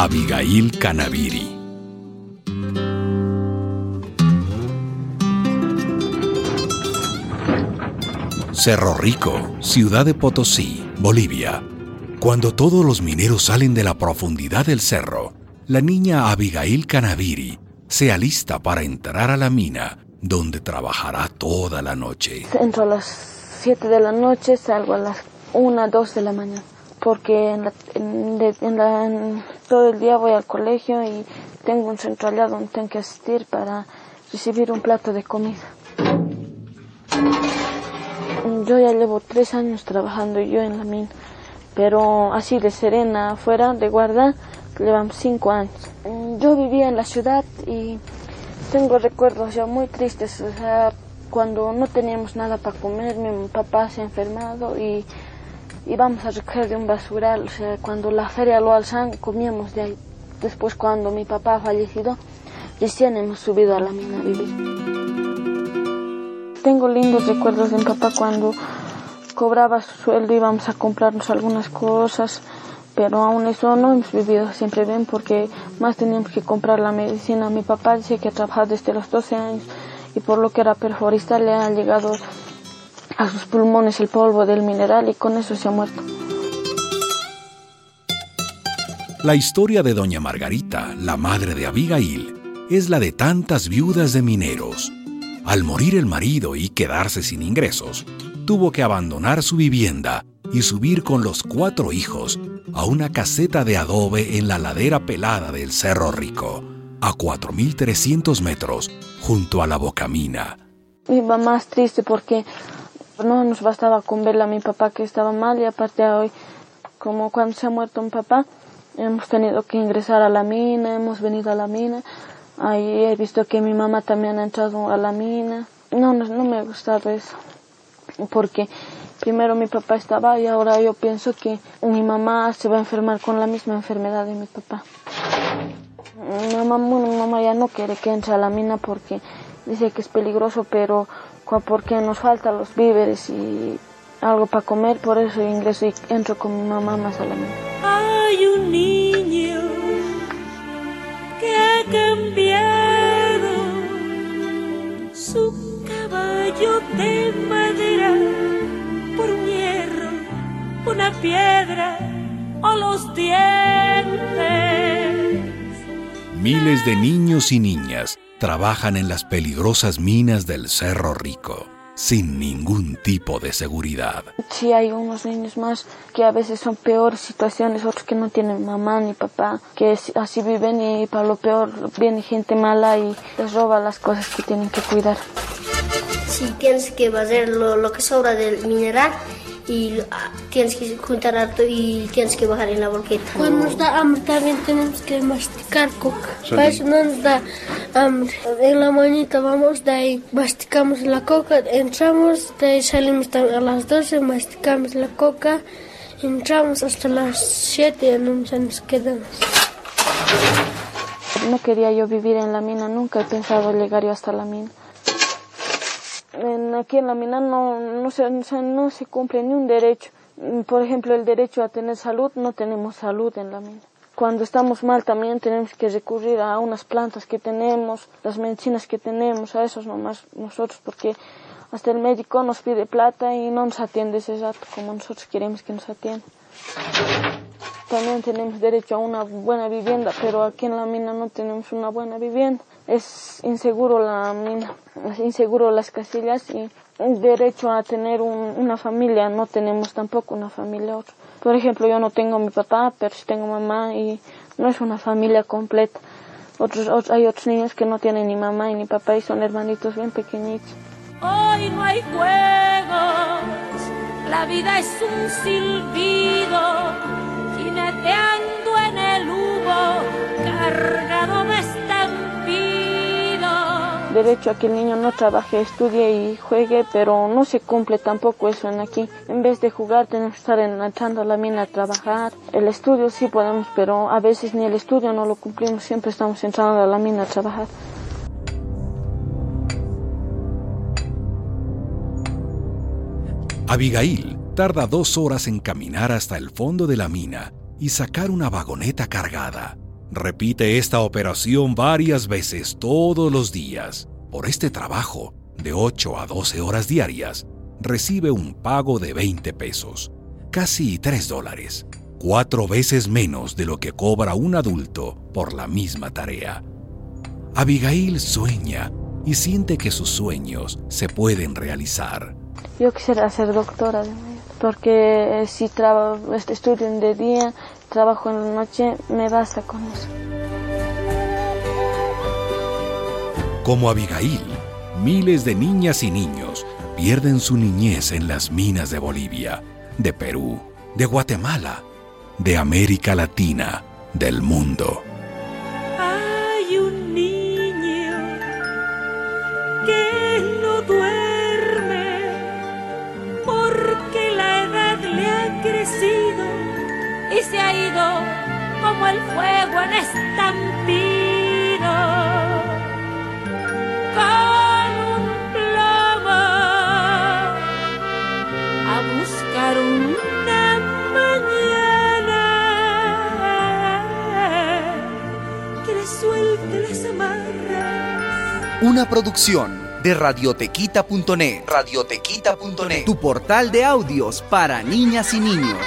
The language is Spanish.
Abigail Canaviri. Cerro Rico, ciudad de Potosí, Bolivia. Cuando todos los mineros salen de la profundidad del cerro, la niña Abigail Canaviri se alista para entrar a la mina, donde trabajará toda la noche. Entro a las 7 de la noche, salgo a las 1, 2 de la mañana, porque en todo el día voy al colegio y tengo un centro allá donde tengo que asistir para recibir un plato de comida. Yo ya llevo tres años trabajando yo en la mina, pero así de serena afuera, de guarda, llevamos cinco años. Yo vivía en la ciudad y tengo recuerdos ya muy tristes, o sea, cuando no teníamos nada para comer, mi papá se ha enfermado y íbamos a recoger de un basural, o sea, cuando la feria lo alzan, comíamos de ahí. Después cuando mi papá ha fallecido, recién hemos subido a la mina a vivir. Tengo lindos recuerdos de mi papá cuando cobraba su sueldo íbamos a comprarnos algunas cosas, pero aún eso no hemos vivido siempre bien porque más teníamos que comprar la medicina. Mi papá dice que ha trabajado desde los 12 años y por lo que era perforista le ha llegado a sus pulmones el polvo del mineral y con eso se ha muerto. La historia de Doña Margarita, la madre de Abigail, es la de tantas viudas de mineros. Al morir el marido y quedarse sin ingresos, tuvo que abandonar su vivienda y subir con los cuatro hijos a una caseta de adobe en la ladera pelada del Cerro Rico, a 4.300 metros, junto a la Bocamina. Mi mamá es triste porque no nos bastaba con verla a mi papá que estaba mal y aparte hoy, como cuando se ha muerto mi papá, hemos tenido que ingresar a la mina, hemos venido a la mina. Ahí he visto que mi mamá también ha entrado a la mina. No, no, me ha gustado eso porque primero mi papá estaba y ahora yo pienso que mi mamá se va a enfermar con la misma enfermedad de mi papá. Mamá, mi mamá ya no quiere que entre a la mina porque dice que es peligroso, pero porque nos faltan los víveres y algo para comer, por eso ingreso y entro con mi mamá más a la. Hay un niño que ha cambiado su caballo de madera por un hierro, una piedra o los dientes. Miles de niños y niñas trabajan en las peligrosas minas del Cerro Rico sin ningún tipo de seguridad. Sí, hay unos niños más que a veces son peores situaciones, otros que no tienen mamá ni papá, que así viven y para lo peor viene gente mala y les roba las cosas que tienen que cuidar si tienes que hacer lo, que sobra del mineral y ah, tienes que juntar harto y tienes que bajar en la bolqueta. Cuando nos da hambre también tenemos que masticar coca. Para eso no nos da hambre. En la mañana vamos, de ahí masticamos la coca, entramos, de ahí salimos a las 12, masticamos la coca, entramos hasta las 7 y no nos quedamos. No quería yo vivir en la mina, nunca he pensado llegar yo hasta la mina aquí en la mina no, no, se, no se cumple ni un derecho. Por ejemplo, el derecho a tener salud, no tenemos salud en la mina. Cuando estamos mal también tenemos que recurrir a unas plantas que tenemos, las medicinas que tenemos, a esos nomás nosotros, porque hasta el médico nos pide plata y no nos atiende ese rato como nosotros queremos que nos atienda. También tenemos derecho a una buena vivienda, pero aquí en la mina no tenemos una buena vivienda es inseguro la mina, es inseguro las casillas y el derecho a tener una familia, no tenemos tampoco una familia. Por ejemplo, yo no tengo mi papá, pero sí tengo mamá y no es una familia completa. Otros, hay otros niños que no tienen ni mamá ni papá y son hermanitos bien pequeñitos. Hoy no hay juegos, la vida es un silbido, derecho a que el niño no trabaje, estudie y juegue, pero no se cumple tampoco eso en aquí. En vez de jugar tenemos que estar entrando a la mina a trabajar. El estudio sí podemos, pero a veces ni el estudio no lo cumplimos, siempre estamos entrando a la mina a trabajar. Abigail tarda dos horas en caminar hasta el fondo de la mina y sacar una vagoneta cargada. Repite esta operación varias veces todos los días. Por este trabajo, de 8 a 12 horas diarias, recibe un pago de 20 pesos, casi 3 dólares, cuatro veces menos de lo que cobra un adulto por la misma tarea. Abigail sueña y siente que sus sueños se pueden realizar. Yo quisiera ser doctora, porque si trabajo, estudio de día, trabajo en la noche, me basta con eso. Como Abigail, miles de niñas y niños pierden su niñez en las minas de Bolivia, de Perú, de Guatemala, de América Latina, del mundo. El fuego en estampino. Con un plomo a buscar una mañana que le suelte las amarras. Una producción de radiotequita.net. Radiotequita.net. Tu portal de audios para niñas y niños.